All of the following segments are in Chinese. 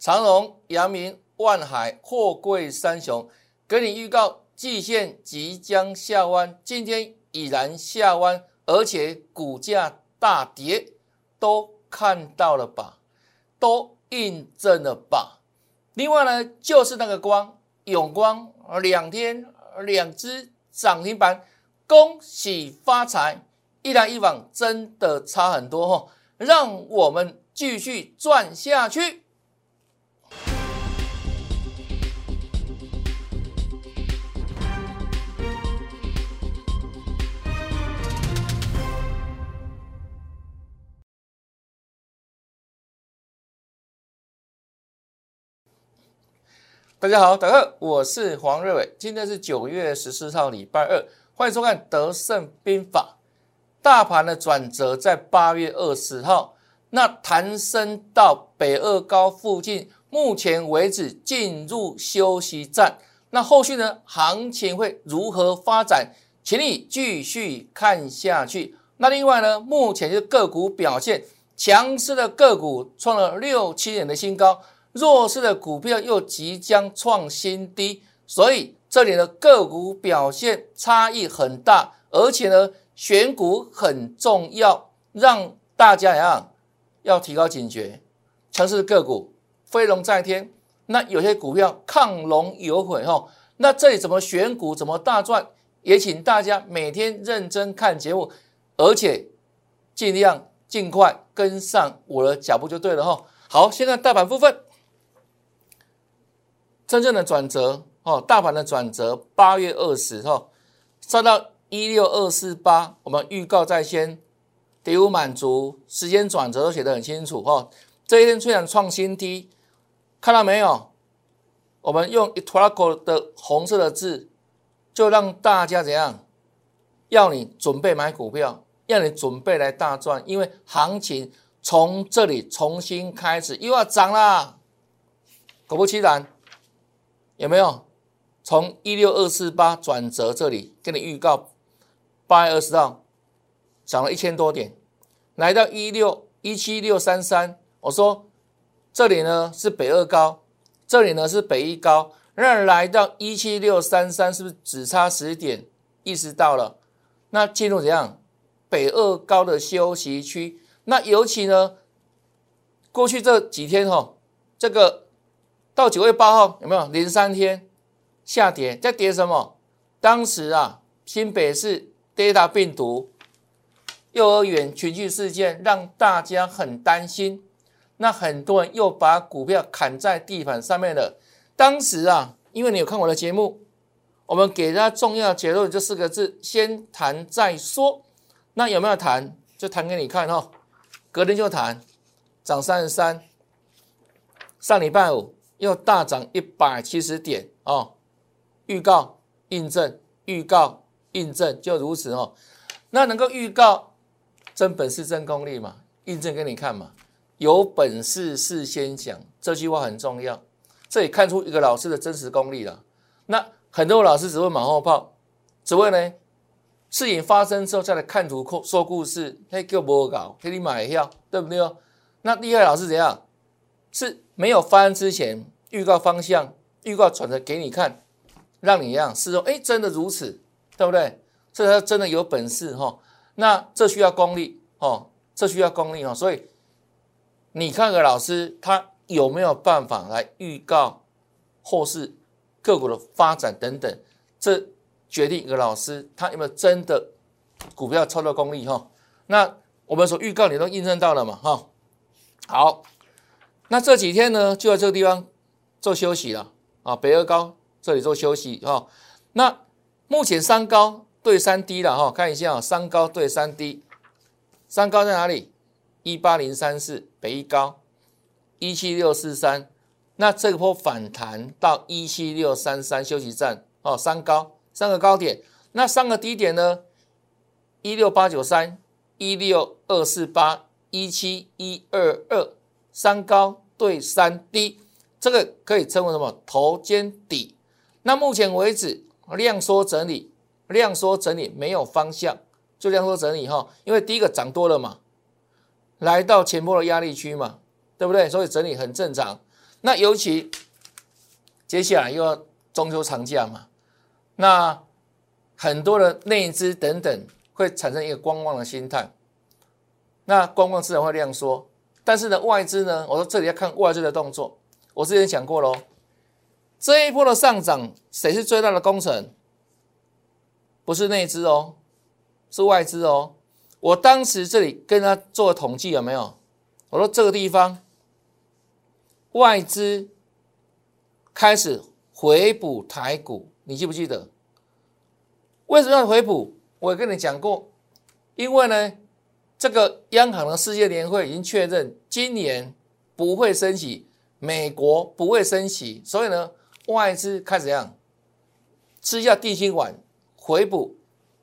长荣、阳明、万海、货柜三雄，给你预告季线即将下弯，今天已然下弯，而且股价大跌，都看到了吧？都印证了吧？另外呢，就是那个光永光，两天两只涨停板，恭喜发财！一来一往真的差很多哈，让我们继续赚下去。大家好，大家好，我是黄瑞伟，今天是九月十四号，礼拜二，欢迎收看《德胜兵法》。大盘的转折在八月二十号，那弹升到北二高附近，目前为止进入休息站。那后续呢，行情会如何发展？请你继续看下去。那另外呢，目前就个股表现，强势的个股创了六七年的新高，弱势的股票又即将创新低，所以这里的个股表现差异很大，而且呢。选股很重要，让大家呀要提高警觉。强势个股飞龙在天，那有些股票亢龙有悔哈。那这里怎么选股，怎么大赚？也请大家每天认真看节目，而且尽量尽快跟上我的脚步就对了哈。好，先看大盘部分，真正的转折哦，大盘的转折，八月二十哈，上到。一六二四八，我们预告在先，跌无满足，时间转折都写得很清楚哈。这一天虽然创新低，看到没有？我们用 e t r a c o 的红色的字，就让大家怎样？要你准备买股票，要你准备来大赚，因为行情从这里重新开始又要涨啦。果不其然，有没有？从一六二四八转折这里，跟你预告。八月二十号涨了一千多点，来到一六一七六三三。我说这里呢是北二高，这里呢是北一高，那来到一七六三三，是不是只差十点？意识到了，那进入怎样北二高的休息区？那尤其呢，过去这几天哈，这个到九月八号有没有连三天下跌？在跌什么？当时啊，新北市。Delta 病毒，幼儿园群聚事件让大家很担心，那很多人又把股票砍在地板上面了。当时啊，因为你有看我的节目，我们给他重要结论这四个字：先谈再说。那有没有谈？就谈给你看哈。隔天就谈，涨三十三。上礼拜五又大涨一百七十点哦。预告、印证、预告。印证就如此哦，那能够预告真本事真功力嘛？印证给你看嘛？有本事事先讲，这句话很重要，这也看出一个老师的真实功力了。那很多老师只会马后炮，只会呢事情发生之后再来看图说故事，嘿，叫不搞，给你买票，对不对哦？那厉害老师怎样？是没有发生之前预告方向，预告转折给你看，让你一样是说，哎，真的如此。对不对？这他真的有本事哈，那这需要功力哦，这需要功力哦。所以你看个老师，他有没有办法来预告后市个股的发展等等？这决定一个老师他有没有真的股票操作功力哈。那我们所预告你都印证到了嘛哈。好，那这几天呢就在这个地方做休息了啊，北二高这里做休息哈。那目前三高对三低了哈，看一下啊，三高对三低，三高在哪里？一八零三四北一高，一七六四三，那这波反弹到一七六三三休息站哦，三高三个高点，那三个低点呢？一六八九三，一六二四八，一七一二二，三高对三低，这个可以称为什么？头肩底。那目前为止。量缩整理，量缩整理没有方向，就量缩整理哈。因为第一个涨多了嘛，来到前波的压力区嘛，对不对？所以整理很正常。那尤其接下来又要中秋长假嘛，那很多的内资等等会产生一个观望的心态，那观望自然会量缩。但是呢，外资呢，我说这里要看外资的动作。我之前讲过喽，这一波的上涨，谁是最大的功臣？不是内资哦，是外资哦。我当时这里跟他做统计，有没有？我说这个地方外资开始回补台股，你记不记得？为什么要回补？我也跟你讲过，因为呢，这个央行的世界联会已经确认今年不会升息，美国不会升息，所以呢，外资开始怎样？吃下定心丸，回补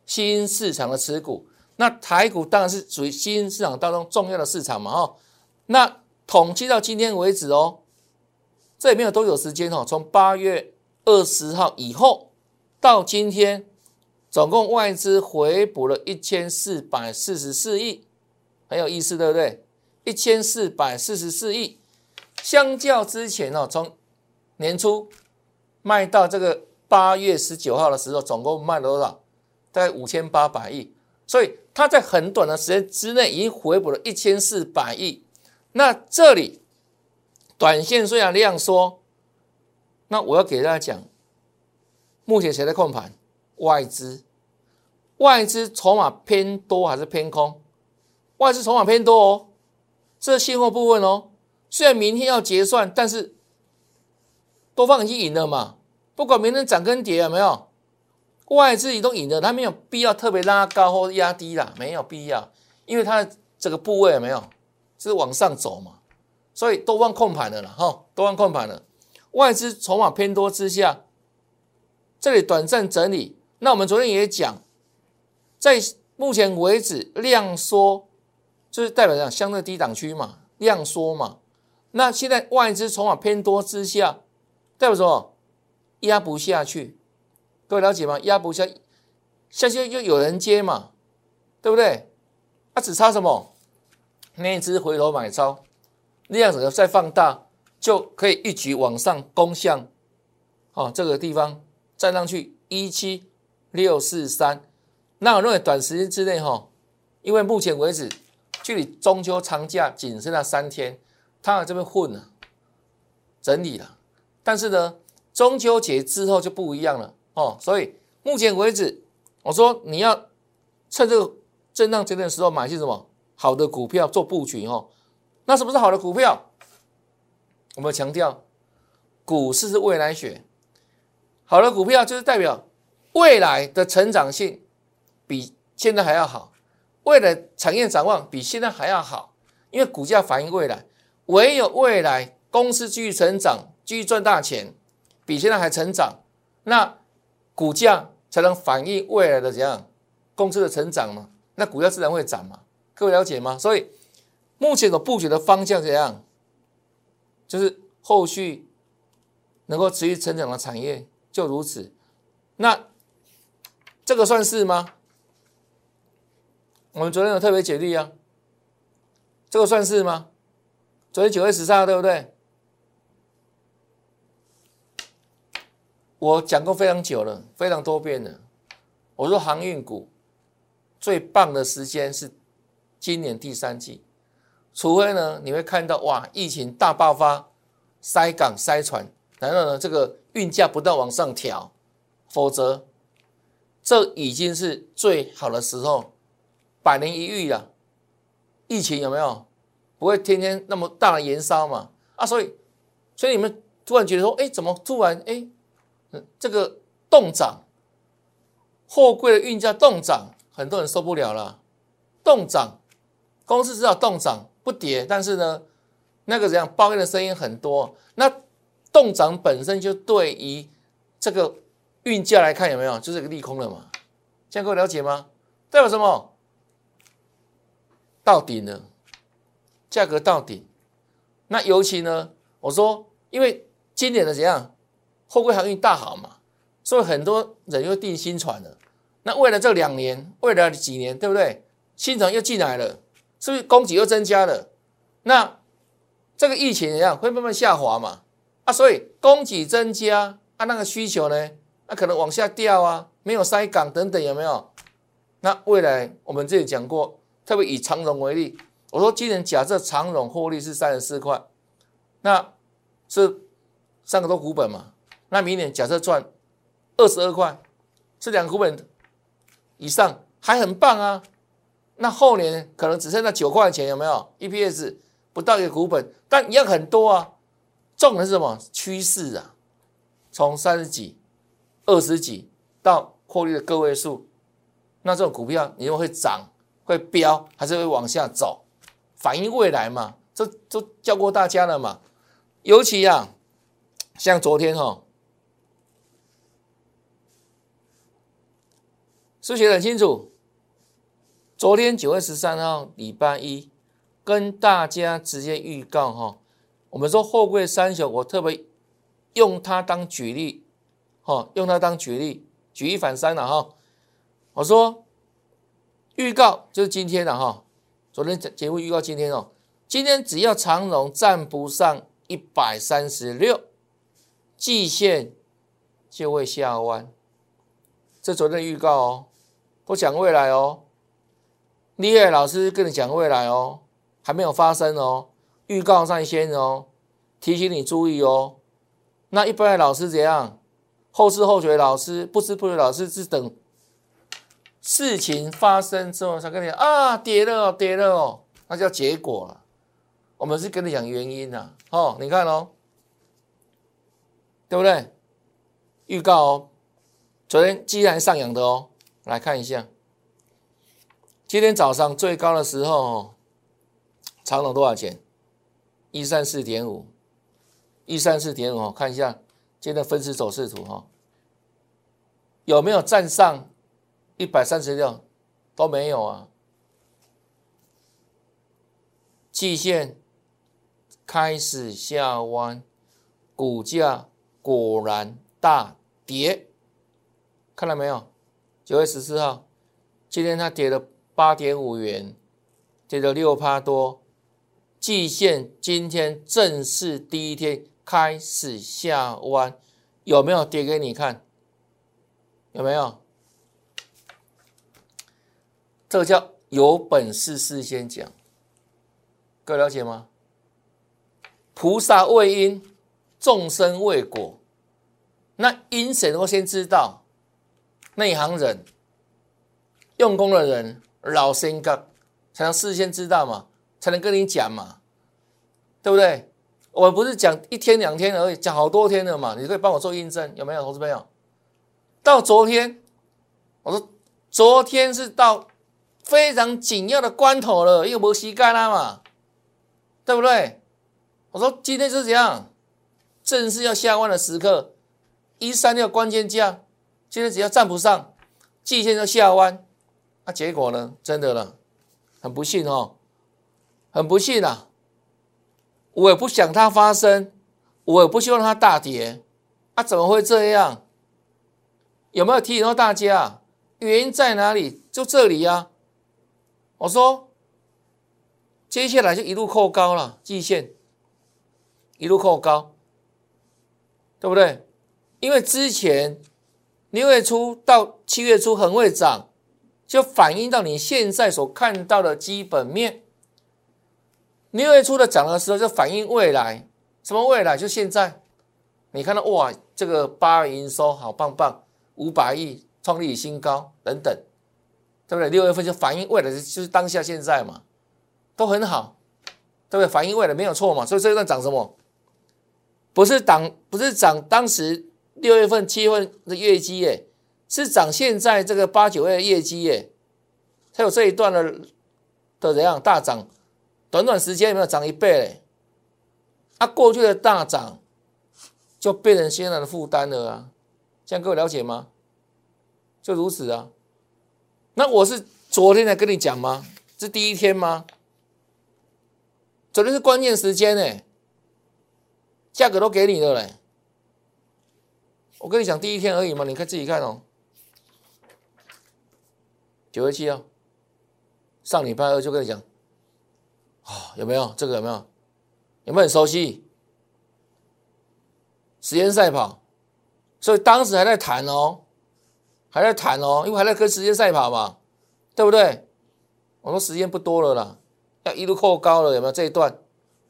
新市场的持股。那台股当然是属于新市场当中重要的市场嘛，哦，那统计到今天为止哦，这也没有多久时间哦，从八月二十号以后到今天，总共外资回补了一千四百四十四亿，很有意思，对不对？一千四百四十四亿，相较之前哦，从年初卖到这个八月十九号的时候，总共卖了多少？大概五千八百亿。所以它在很短的时间之内已经回补了一千四百亿。那这里短线虽然量缩，那我要给大家讲，目前谁在控盘？外资，外资筹码偏多还是偏空？外资筹码偏多哦，这是现货部分哦。虽然明天要结算，但是多方已经赢了嘛，不管明天涨跟跌有没有？外资己都赢了，它没有必要特别拉高或压低啦，没有必要，因为它的这个部位有没有是往上走嘛，所以多方控盘的了哈，多方控盘了，外资筹码偏多之下，这里短暂整理。那我们昨天也讲，在目前为止量缩，就是代表讲相对低档区嘛，量缩嘛。那现在外资筹码偏多之下，代表什么？压不下去。各位了解吗？压不下，下去又有人接嘛，对不对？它只差什么？那只回头买超，那样子再放大，就可以一举往上攻向，哦，这个地方站上去一七六四三。那我认为短时间之内哈，因为目前为止距离中秋长假仅剩下三天，它在这边混了，整理了。但是呢，中秋节之后就不一样了。哦，所以目前为止，我说你要趁这个震荡阶段的时候买些什么好的股票做布局哦。那什么是好的股票？我们强调，股市是未来学，好的股票就是代表未来的成长性比现在还要好，未来产业展望比现在还要好，因为股价反映未来，唯有未来公司继续成长，继续赚大钱，比现在还成长，那。股价才能反映未来的怎样公司的成长嘛？那股价自然会涨嘛？各位了解吗？所以目前的布局的方向怎样？就是后续能够持续成长的产业就如此。那这个算是吗？我们昨天有特别解例啊，这个算是吗？昨天九月十三号对不对？我讲过非常久了，非常多遍了。我说航运股最棒的时间是今年第三季，除非呢你会看到哇疫情大爆发，塞港塞船，然后呢这个运价不断往上调，否则这已经是最好的时候，百年一遇啊。疫情有没有不会天天那么大的燃烧嘛？啊，所以所以你们突然觉得说，哎，怎么突然哎？这个动涨，货柜的运价动涨，很多人受不了了。动涨，公司知道动涨不跌，但是呢，那个怎样抱怨的声音很多。那动涨本身就对于这个运价来看有没有，就是一个利空了嘛？这样各位了解吗？代表什么？到顶了，价格到顶。那尤其呢，我说，因为今年的怎样？货柜航运大好嘛，所以很多人又订新船了。那未来这两年，未来几年，对不对？新船又进来了，是不是供给又增加了？那这个疫情怎样会慢慢下滑嘛？啊，所以供给增加啊，那个需求呢，那可能往下掉啊，没有塞港等等，有没有？那未来我们这里讲过，特别以长荣为例，我说今年假设长荣获利是三十四块，那是三个多股本嘛，那明年假设赚二十二块，是两个股本以上，还很棒啊。那后年可能只剩下九块钱，有没有？EPS 不到一个股本，但一样很多啊。重的是什么？趋势啊，从三十几、二十几到获利的个位数，那这种股票你又会涨、会飙，还是会往下走？反映未来嘛，这都教过大家了嘛。尤其啊，像昨天哈，是写的很清楚。昨天九月十三号礼拜一，跟大家直接预告哈，我们说货柜三雄，我特别用它当举例，哈，用它当举例，举一反三了哈。我说预告就是今天的哈，昨天节目预告今天哦，今天只要长荣站不上一百三十六，季线就会下弯，这昨天预告哦，不讲未来哦。厉害老师跟你讲未来哦，还没有发生哦，预告上先哦，提醒你注意哦。那一般的老师怎样？后知后觉老师，不知不觉老师是等事情发生之后才跟你讲啊，跌了跌了哦，那叫结果了。我们是跟你讲原因呐，哦，你看哦，对不对？预告哦，昨天既然上扬的哦，来看一下。今天早上最高的时候哦，长了多少钱？一三四点五，一三四点五。看一下今天的分时走势图哈，有没有站上一百三十六？都没有啊。季线开始下弯，股价果然大跌，看到没有？九月十四号，今天它跌了。八点五元，跌了六趴多，季线今天正式第一天开始下弯，有没有跌给你看？有没有？这个叫有本事事先讲，各位了解吗？菩萨为因，众生为果，那因谁能够先知道？内行人，用功的人。老先个才能事先知道嘛，才能跟你讲嘛，对不对？我不是讲一天两天而已，讲好多天了嘛。你可以帮我做印证，有没有，投资朋友？到昨天，我说昨天是到非常紧要的关头了，又没时间了嘛，对不对？我说今天是怎样？正是要下弯的时刻，一三六关键价，今天只要站不上，季线就下弯。那结果呢？真的了，很不幸哦，很不幸啊！我也不想它发生，我也不希望它大跌，啊，怎么会这样？有没有提醒到大家？原因在哪里？就这里呀！我说，接下来就一路扣高了，季线一路扣高，对不对？因为之前六月初到七月初很会涨。就反映到你现在所看到的基本面。六月初的涨的时候，就反映未来，什么未来？就现在，你看到哇，这个八月营收好棒棒，五百亿创历史新高等等，对不对？六月份就反映未来，就是当下现在嘛，都很好，对不对？反映未来没有错嘛。所以这一段涨什么？不是涨，不是涨当时六月份、七月份的业绩耶。是涨现在这个八九月的业绩耶，才有这一段的的怎样大涨，短短时间有没有涨一倍嘞？啊，过去的大涨就变成现在的负担了啊，这样各位了解吗？就如此啊。那我是昨天才跟你讲吗？是第一天吗？昨天是关键时间呢，价格都给你了嘞。我跟你讲第一天而已嘛，你看自己看哦。九月七号，上礼拜二就跟你讲，啊，有没有这个有没有？有没有很熟悉？时间赛跑，所以当时还在谈哦，还在谈哦，因为还在跟时间赛跑嘛，对不对？我说时间不多了啦，要一路扣高了，有没有这一段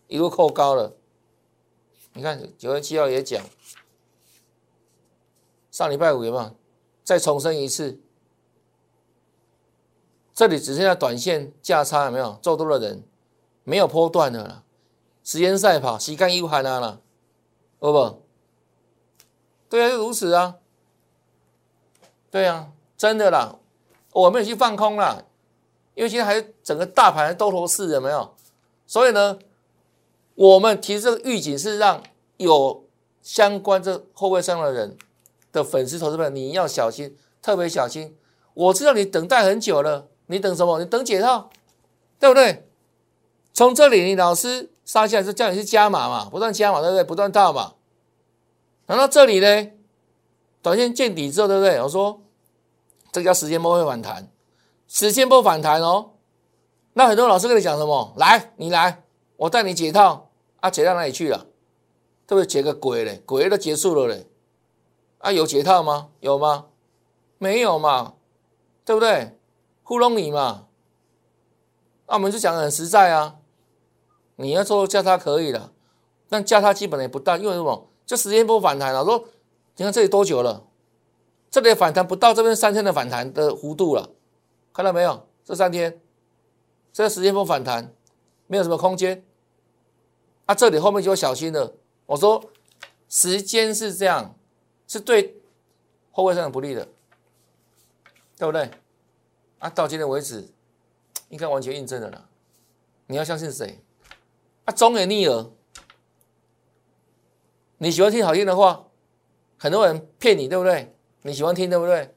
一路扣高了？你看九月七号也讲，上礼拜五有没有？再重申一次，这里只剩下短线价差，有没有？做多的人没有波段的了，时间赛跑，时间又喊啊了，不不？对啊，就如此啊。对啊，真的啦，我没有去放空啦，因为现在还整个大盘多头市，有没有？所以呢，我们提这个预警是让有相关这后卫上的人的粉丝投资们，你要小心，特别小心。我知道你等待很久了，你等什么？你等解套，对不对？从这里，你老师杀下来是叫你去加码嘛，不断加码，对不对？不断套嘛。然后这里呢，短线见底之后，对不对？我说这个叫时间波会反弹，时间波反弹哦。那很多老师跟你讲什么？来，你来，我带你解套啊，解到哪里去了？对不对？解个鬼嘞，鬼都结束了嘞。啊，有解套吗？有吗？没有嘛，对不对？糊弄你嘛。那我们就讲的很实在啊，你要做价差可以了，但价差基本也不大，因为什么？这时间波反弹了，说你看这里多久了？这里反弹不到这边三天的反弹的弧度了，看到没有？这三天，这个时间波反弹没有什么空间，啊，这里后面就要小心了。我说时间是这样，是对后卫上不利的，对不对？啊，到今天为止，应该完全印证了啦。你要相信谁？啊，忠言逆耳。你喜欢听好听的话，很多人骗你，对不对？你喜欢听，对不对？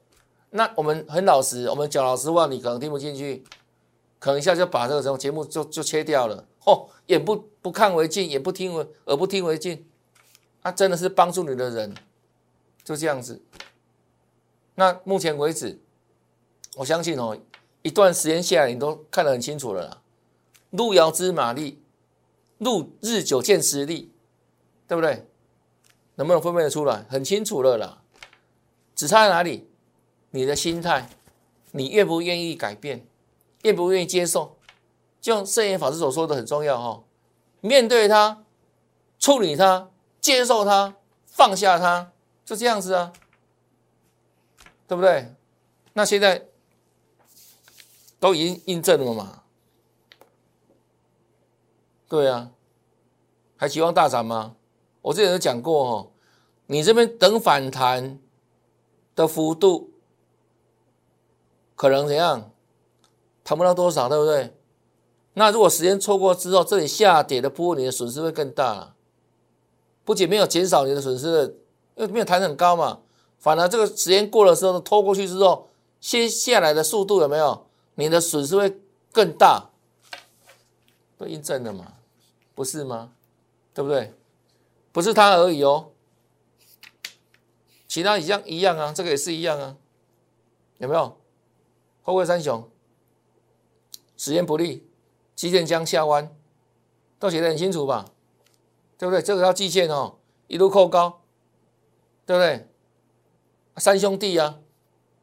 那我们很老实，我们讲老实话，你可能听不进去，可能一下就把这个什么节目就就切掉了。哦，眼不不看为净，眼不听为耳不听为净，啊，真的是帮助你的人，就这样子。那目前为止，我相信哦，一段时间下来，你都看得很清楚了啦。路遥知马力，路日久见实力，对不对？能不能分辨得出来？很清楚了啦，只差在哪里？你的心态，你愿不愿意改变？愿不愿意接受？就像圣严法师所说的，很重要哈。面对他，处理他，接受他，放下他，就这样子啊，对不对？那现在都已经印证了嘛？对啊，还期望大涨吗？我之前有讲过哦。你这边等反弹的幅度可能怎样？谈不到多少，对不对？那如果时间错过之后，这里下跌的波，你的损失会更大了。不仅没有减少你的损失，因为没有弹很高嘛，反而这个时间过的时候，拖过去之后，先下来的速度有没有？你的损失会更大，都印证了嘛？不是吗？对不对？不是它而已哦。其他一样一样啊，这个也是一样啊，有没有？后位三雄，时间不利，基线将下弯，都写得很清楚吧？对不对？这个要季线哦，一路扣高，对不对？三兄弟啊，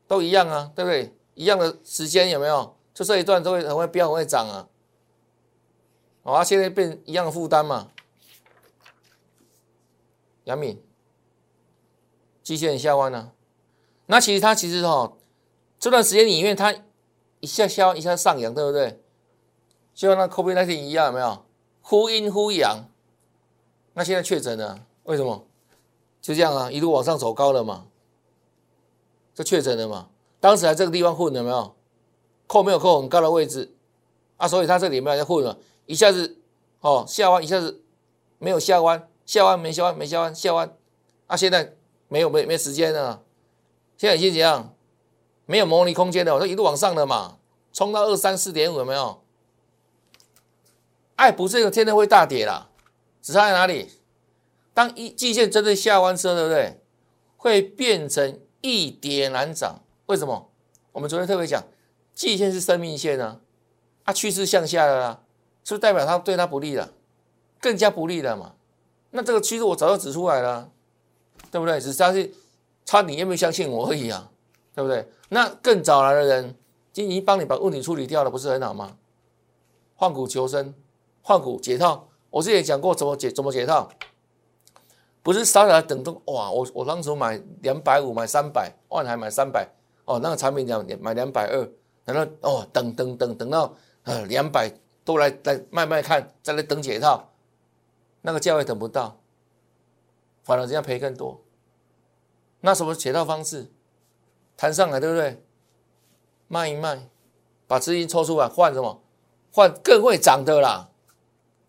都一样啊，对不对？一样的时间有没有？就这一段都会很会飙，很会涨啊。好啊，现在变一样的负担嘛，杨敏。机械下弯呢，那其实它其实哈这段时间里面它一下下一下上扬，对不对？就像那 COVID 那天一样，有没有忽阴忽阳？那现在确诊了，为什么？就这样啊，一路往上走高了嘛，就确诊了嘛。当时在这个地方混有没有？扣没有扣很高的位置啊，所以它这里面在混了，一下子哦下弯，一下子没有下弯，下弯没下弯，没下弯，下弯啊，现在。没有没没时间了，现在已经怎样？没有模拟空间的，我说一路往上了嘛，冲到二三四点五有没有？哎，不是一个天天会大跌啦，只差在哪里？当一季线真正下弯之后，对不对？会变成一跌难涨。为什么？我们昨天特别讲，季线是生命线啊，啊趋势向下的啦，是不是代表它对它不利了？更加不利了嘛？那这个趋势我早就指出来了。对不对？只是他是差你有没有相信我而已啊，对不对？那更早来的人，经已帮你把问题处理掉了，不是很好吗？换股求生，换股解套，我之前讲过怎么解怎么解套，不是傻傻的等等哇！我我当时买两百五，买三百万还买三百哦，那个产品两买两百二，然后哦等等等等到呃两百都来来慢慢看，再来等解套，那个价位等不到，反而人家赔更多。那什么解套方式？弹上来对不对？卖一卖，把资金抽出来换什么？换更会涨的啦。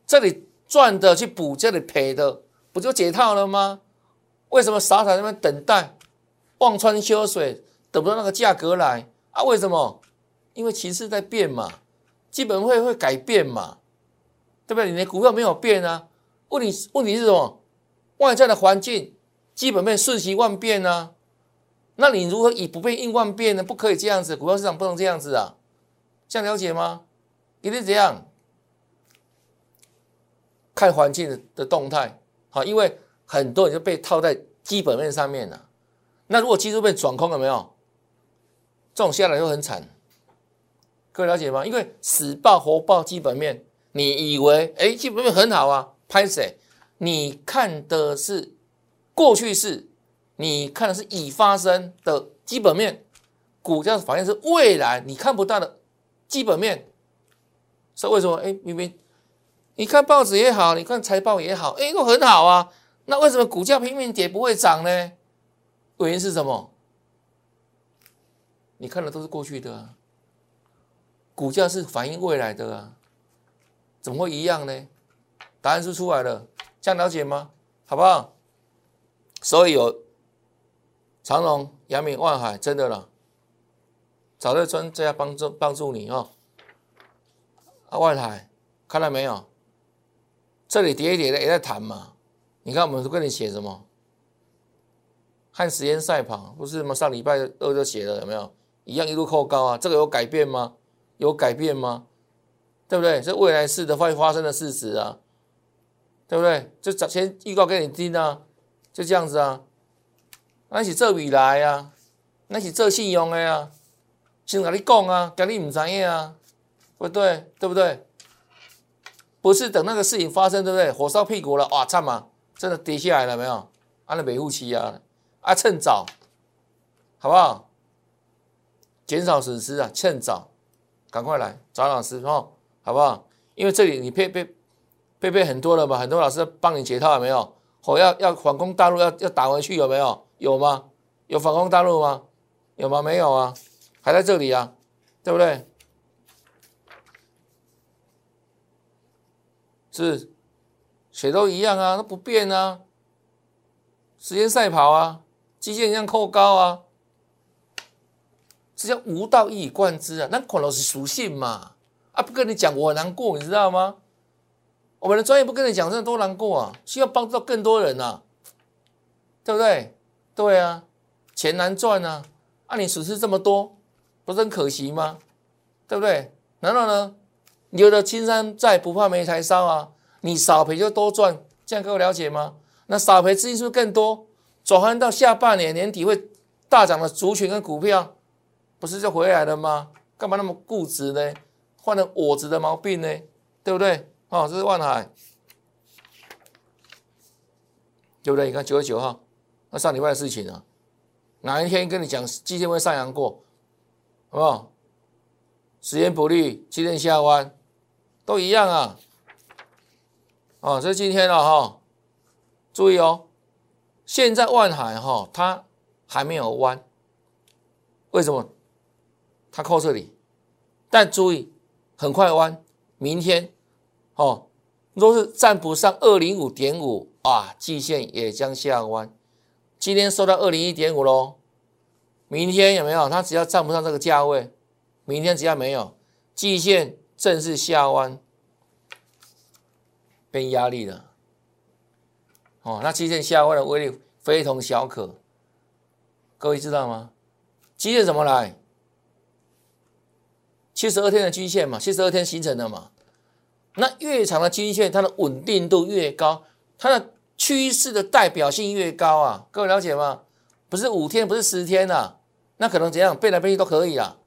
这里赚的去补这里赔的，不就解套了吗？为什么傻傻在那边等待，望穿秋水，等不到那个价格来啊？为什么？因为形势在变嘛，基本会会改变嘛，对不对？你的股票没有变啊？问题问题是什么？外在的环境基本面瞬息万变啊。那你如何以不变应万变呢？不可以这样子，股票市场不能这样子啊！这样了解吗？一定怎样？看环境的动态，好，因为很多人就被套在基本面上面了。那如果技术被转空了没有？这种下来就很惨。各位了解吗？因为死报活报基本面，你以为哎基本面很好啊？拍谁？你看的是过去式。你看的是已发生的基本面，股价反应是未来你看不到的基本面，所以为什么？哎，明明你看报纸也好，你看财报也好，哎，都很好啊，那为什么股价拼命跌不会涨呢？原因是什么？你看的都是过去的啊，股价是反映未来的啊，怎么会一样呢？答案是出来了，这样了解吗？好不好？所以有。长隆、阳明、万海，真的了，找的专家帮助帮助你哦。啊，万海看到没有？这里跌一跌的也在谈嘛。你看，我们都跟你写什么？和时间赛跑，不是吗？上礼拜二就写了，有没有？一样一路扣高啊。这个有改变吗？有改变吗？对不对？这未来式的会发生的事实啊，对不对？就早先预告给你听啊，就这样子啊。那是做未来啊，那是做信用的啊，先跟你讲啊，跟你唔知影啊，不对，对不对？不是等那个事情发生，对不对？火烧屁股了，哇，惨嘛，真的跌下来了没有？按了维护期啊，啊，趁早，好不好？减少损失啊，趁早，赶快来找老师哦，好不好？因为这里你配配配配很多了嘛，很多老师帮你解套了没有？我要要反攻大陆，要要打回去有没有？有吗？有反攻大陆吗？有吗？没有啊，还在这里啊，对不对？是，谁都一样啊，那不变啊。时间赛跑啊，基线一样扣高啊，这叫无道一以贯之啊。那可能是属性嘛，啊，不跟你讲我难过，你知道吗？我们的专业不跟你讲，真的多难过啊！需要帮助到更多人啊，对不对？对啊，钱难赚啊！啊，你损失这么多，不是很可惜吗？对不对？难道呢？有的青山在，不怕没柴烧啊！你少赔就多赚，这样各位了解吗？那少赔资金是不是更多？转换到下半年年底会大涨的族群跟股票，不是就回来了吗？干嘛那么固执呢？患了我执的毛病呢？对不对？哦，这是万海，对不对？你看九月九号。那上礼拜的事情啊，哪一天跟你讲基金会上扬过，好不好？时间不利，今天下弯，都一样啊。哦，这是今天了哈，注意哦，现在万海哈它还没有弯，为什么？它扣这里，但注意很快弯，明天哦，若是站不上二零五点五啊，季线也将下弯。今天收到二零一点五喽，明天有没有？它只要站不上这个价位，明天只要没有，季线正式下弯，变压力了。哦，那季线下弯的威力非同小可，各位知道吗？季线怎么来？七十二天的均线嘛，七十二天形成的嘛。那越长的均线，它的稳定度越高，它的。趋势的代表性越高啊，各位了解吗？不是五天，不是十天呐，那可能怎样变来变去都可以啊。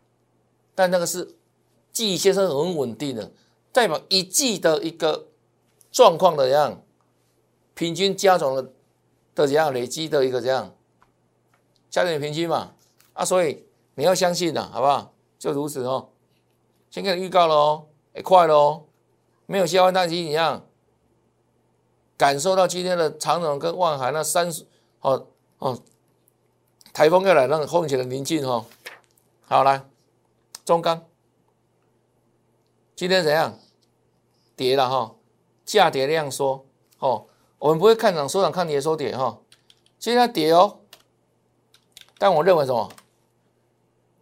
但那个是季线是很稳定的，代表一季的一个状况的样，平均加总的的怎样累积的一个这样，加点平均嘛啊，所以你要相信的好不好？就如此哦。先给你预告了哦，哎，快了哦，没有下完大期一样，感受到今天的长荣跟万海那三十哦哦，台风要来，让风险的临近哦。好来，中钢今天怎样？跌了哈，价跌量缩哦。我们不会看涨收涨，看跌收跌哈。今天跌哦，但我认为什么？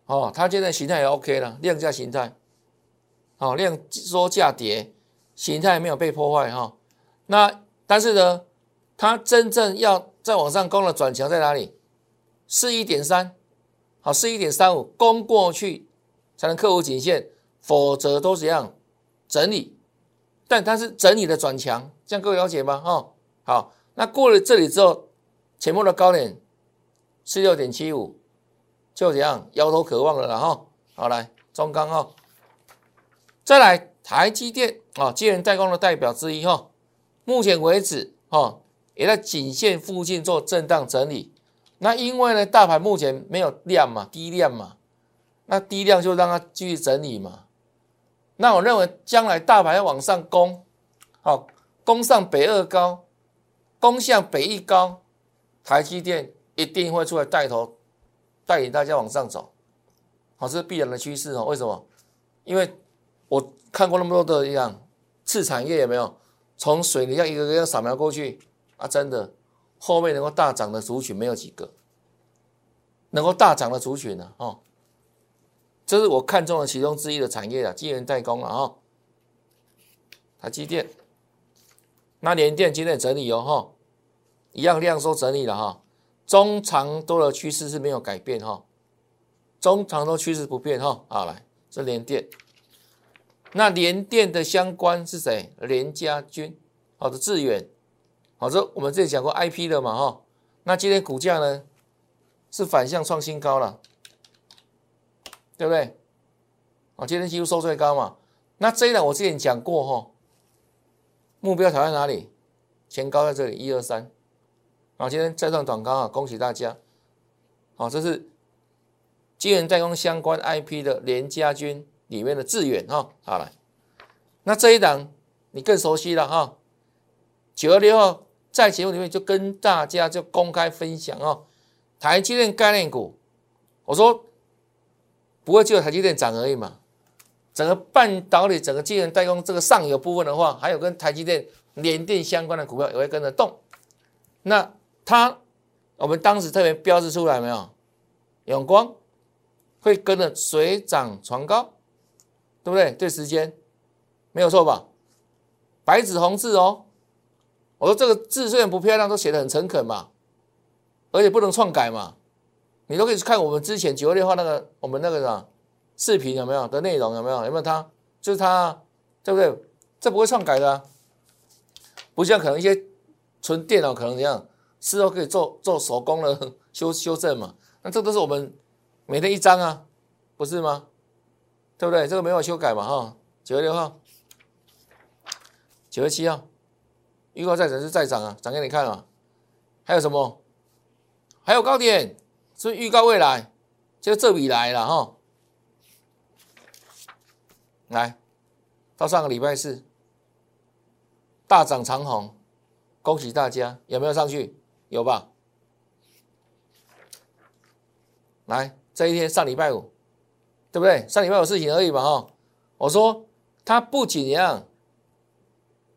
哦，它现在形态也 OK 了，量价形态。哦，量缩价跌，形态没有被破坏哈。那但是呢，它真正要再往上攻的转强在哪里？四一点三，好，四一点三五攻过去才能克服颈线，否则都是一样整理。但它是整理的转强，这样各位了解吗？哈，好，那过了这里之后，前面的高点四六点七五，就怎样摇头渴望了了哈。好，来中钢哈。再来，台积电啊，晶圆代工的代表之一哈，目前为止哈，也在颈线附近做震荡整理。那因为呢，大盘目前没有量嘛，低量嘛，那低量就让它继续整理嘛。那我认为将来大盘要往上攻，好，攻上北二高，攻向北一高，台积电一定会出来带头，带领大家往上走。好，这是必然的趋势哦。为什么？因为我看过那么多的一样次产业有没有？从水泥要一个个要扫描过去。啊，真的。后面能够大涨的族群没有几个，能够大涨的族群呢？哦，这是我看中的其中之一的产业啊，晶圆代工啊，哈，台积电，那联电今天整理哦，哈，一样量缩整理了哈，中长多的趋势是没有改变哈，中长多趋势不变哈，好来，这联电。那联电的相关是谁？联家军，好的致远，好这我们这里讲过 I P 的嘛哈。那今天股价呢是反向创新高了，对不对？哦，今天几乎收最高嘛。那这一档我之前讲过哈，目标挑在哪里？前高在这里一二三，啊，今天再上短高啊，恭喜大家。好，这是晶圆代工相关 I P 的联家军。里面的致远哈，好来，那这一档你更熟悉了哈。九二六号在节目里面就跟大家就公开分享哦，台积电概念股，我说不会只有台积电涨而已嘛，整个半导体、整个晶圆代工这个上游部分的话，还有跟台积电联电相关的股票也会跟着动。那它我们当时特别标志出来没有？永光会跟着水涨船高。对不对？对时间没有错吧？白纸红字哦。我说这个字虽然不漂亮，都写的很诚恳嘛，而且不能篡改嘛。你都可以去看我们之前九月六号那个我们那个啥视频有没有的内容有没有有没有他就是他对不对？这不会篡改的，不像可能一些纯电脑可能怎样事后可以做做手工的 修修正嘛。那这都是我们每天一张啊，不是吗？对不对？这个没有修改嘛，哈。九月六号，九月七号，预告再涨是再涨啊，涨给你看啊。还有什么？还有高点，是预告未来，就这笔来了哈。来到上个礼拜四，大涨长虹，恭喜大家，有没有上去？有吧？来这一天上礼拜五。对不对？上礼拜有事情而已嘛，哈！我说它不仅一样，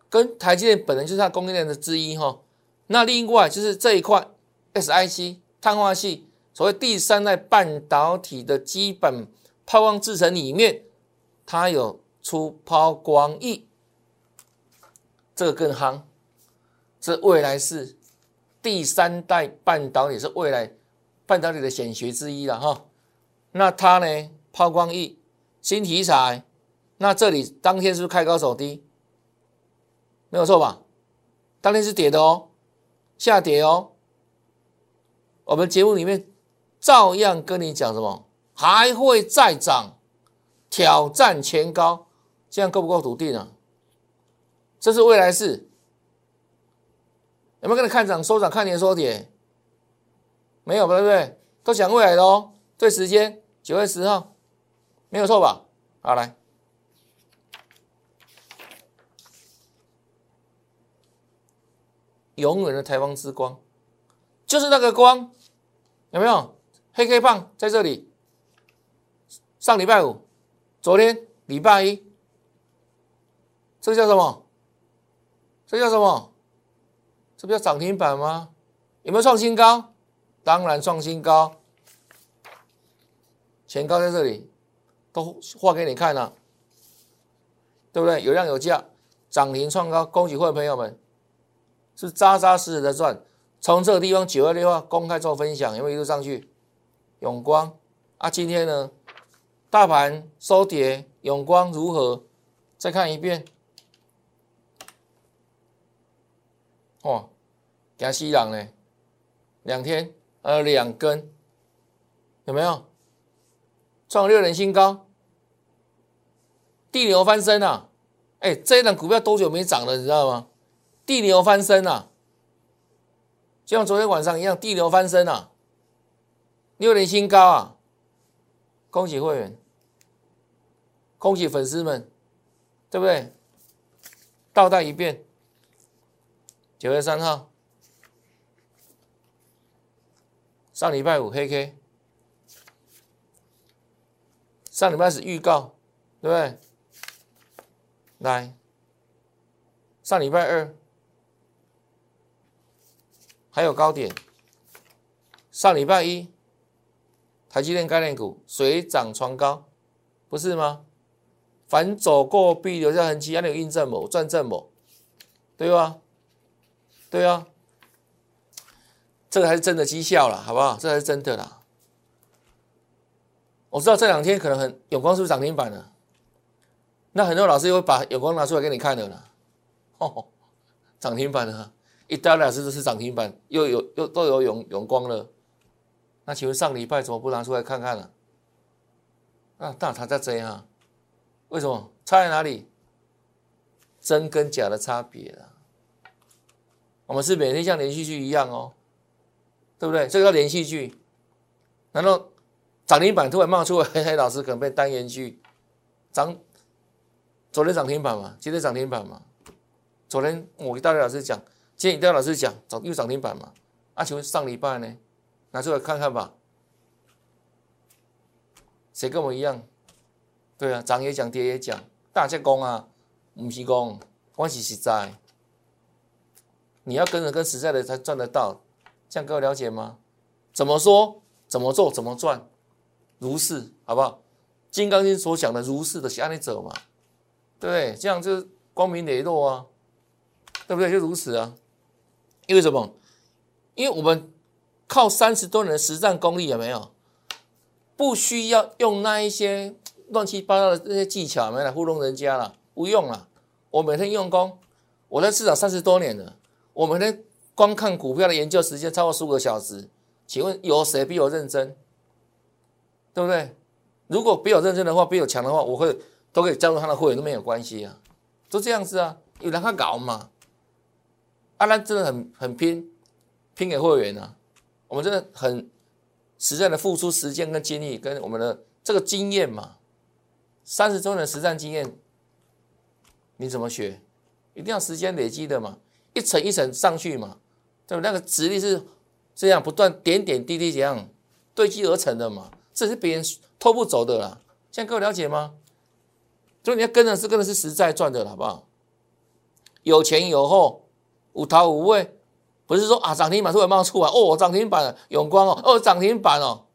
跟台积电本人就是它供应链的之一，哈。那另外就是这一块 SIC 碳化系，所谓第三代半导体的基本抛光制程里面，它有出抛光翼，这个更夯，这未来是第三代半导体，是未来半导体的显学之一了，哈。那它呢？抛光翼新题材，那这里当天是不是开高走低？没有错吧？当天是跌的哦，下跌哦。我们节目里面照样跟你讲什么，还会再涨，挑战前高，这样够不够笃定啊？这是未来式。有没有跟你看涨收涨，看年收跌？没有吧，对不对？都讲未来的哦。对时间，九月十号，没有错吧？好，来，永远的台湾之光，就是那个光，有没有？黑黑棒在这里。上礼拜五，昨天礼拜一，这叫什么？这叫什么？这不叫涨停板吗？有没有创新高？当然创新高。前高在这里，都画给你看了，对不对？有量有价，涨停创高，恭喜各位朋友们，是扎扎实实的赚。从这个地方九二六号公开做分享，有没有一路上去？永光啊，今天呢，大盘收跌，永光如何？再看一遍，哇，加西人呢？两天呃两根，有没有？创六人新高，地牛翻身啊！哎，这一档股票多久没涨了？你知道吗？地牛翻身啊！就像昨天晚上一样，地牛翻身啊！六人新高啊！恭喜会员，恭喜粉丝们，对不对？倒带一遍，九月三号，上礼拜五黑 K。上礼拜是预告，对不对？来，上礼拜二还有高点，上礼拜一台积电概念股水涨船高，不是吗？凡走过必留下痕迹，要有印证某转正某，对吧？对啊，这个还是真的绩效了，好不好？这才是真的啦。我知道这两天可能很永光是不是涨停板了？那很多老师又会把永光拿出来给你看的了。哦，涨停板了，一大老师都是涨停板，又有又都有永永光了。那请问上礼拜怎么不拿出来看看呢？啊，大他在这样，为什么差在哪里？真跟假的差别啊。我们是每天像连续剧一样哦，对不对？这个叫连续剧，难道？涨停板突然冒出来，黑黑老师可能被单元剧涨，昨天涨停板嘛，今天涨停板嘛，昨天我跟大家老师讲，今天大老师讲，涨又涨停板嘛，啊，请问上礼拜呢，拿出来看看吧，谁跟我一样？对啊，涨也讲，跌也讲，大家讲啊，不是讲，我是实在，你要跟着跟实在的才赚得到，这样各位了解吗？怎么说？怎么做？怎么赚？如是，好不好？金刚经所讲的如是的，向你走嘛，对不对？这样就光明磊落啊，对不对？就如此啊。因为什么？因为我们靠三十多年的实战功力，有没有？不需要用那一些 乱七八糟的这些技巧，没来糊弄人家了，不用了。我每天用功，我在市场三十多年了，我每天光看股票的研究时间超过十五个小时。请问有谁比我认真？对不对？如果比我认真的话，比我强的话，我会都可以加入他的会员都没有关系啊，都这样子啊，有让他搞嘛。阿兰真的很很拼，拼给会员啊。我们真的很实在的付出时间跟精力，跟我们的这个经验嘛，三十周年的实战经验，你怎么学？一定要时间累积的嘛，一层一层上去嘛，对不？那个实力是这样不断点点滴滴这样堆积而成的嘛。这是别人偷不走的啦，现在各位了解吗？所以你要跟的是跟的是实在赚的，好不好？有前有后，五头五位，不是说啊涨停板突然冒出来哦，涨停板永光哦，哦涨停板哦，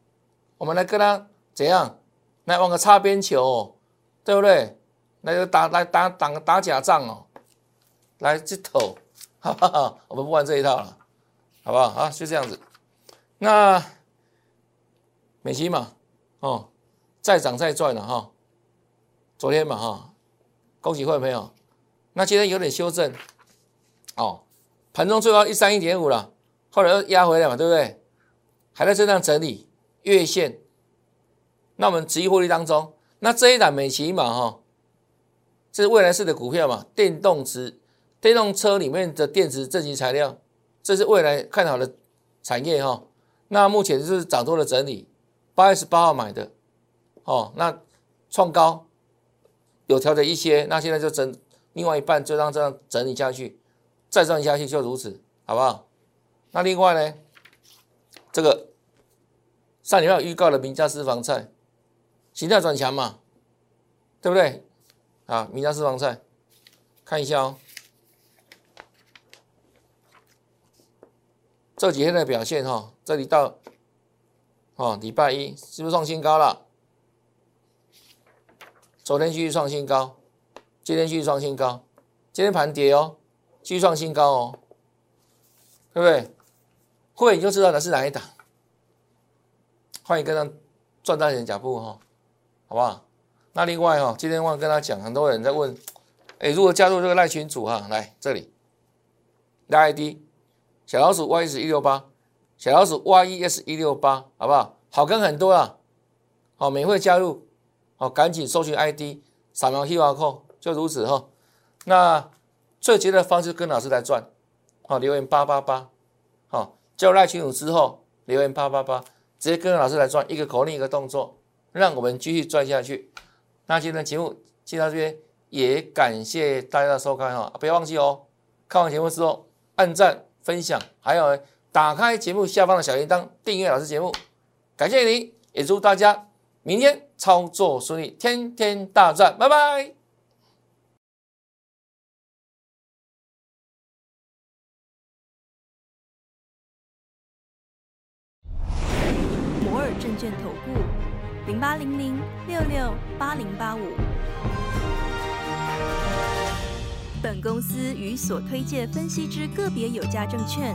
我们来跟他怎样来玩个擦边球，对不对？来个打来打打打假仗哦，来这头，哈哈，我们不玩这一套了，好不好？啊，就这样子，那。美期嘛，哦，再涨再赚了哈。昨天嘛哈，恭喜各位朋友。那今天有点修正，哦，盘中最高一三一点五了，后来又压回来嘛，对不对？还在震荡整理月线，那我们持续获利当中，那这一档美骑嘛哈，这是未来式的股票嘛，电动车电动车里面的电池正极材料，这是未来看好的产业哈。那目前就是涨多的整理，八月十八号买的，哦，那创高有调整一些，那现在就整另外一半就让这样整理下去，再涨下去就如此，好不好？那另外呢，这个上礼拜预告的名家私房菜，形态转强嘛，对不对？啊，名家私房菜，看一下哦，这几天的表现哈。这里到哦，礼拜一是不是创新高了？昨天继续创新高，今天继续创新高，今天盘跌哦，继续创新高哦，对不对？会你就知道的是哪一档，欢迎跟上赚大钱脚步哈，好不好？那另外哈，今天忘跟他讲，很多人在问，哎，如果加入这个赖群组哈？来这里，赖 ID 小老鼠 Y S 一六八。小老鼠 Y E S 一六八，好不好？好跟很多啊，好，每会加入，好，赶紧搜寻 ID，扫描 QR code，就如此哈。那最捷的方式跟老师来赚，好，留言八八八，好，加入赖群组之后留言八八八，直接跟着老师来赚，一个口令一个动作，让我们继续赚下去。那今天的节目就到这边，也感谢大家的收看哈，不要忘记哦，看完节目之后按赞、分享，还有。打开节目下方的小铃铛，订阅老师节目，感谢你，也祝大家明天操作顺利，天天大赚，拜拜。摩尔证券投顾零八零零六六八零八五。本公司与所推介分析之个别有价证券。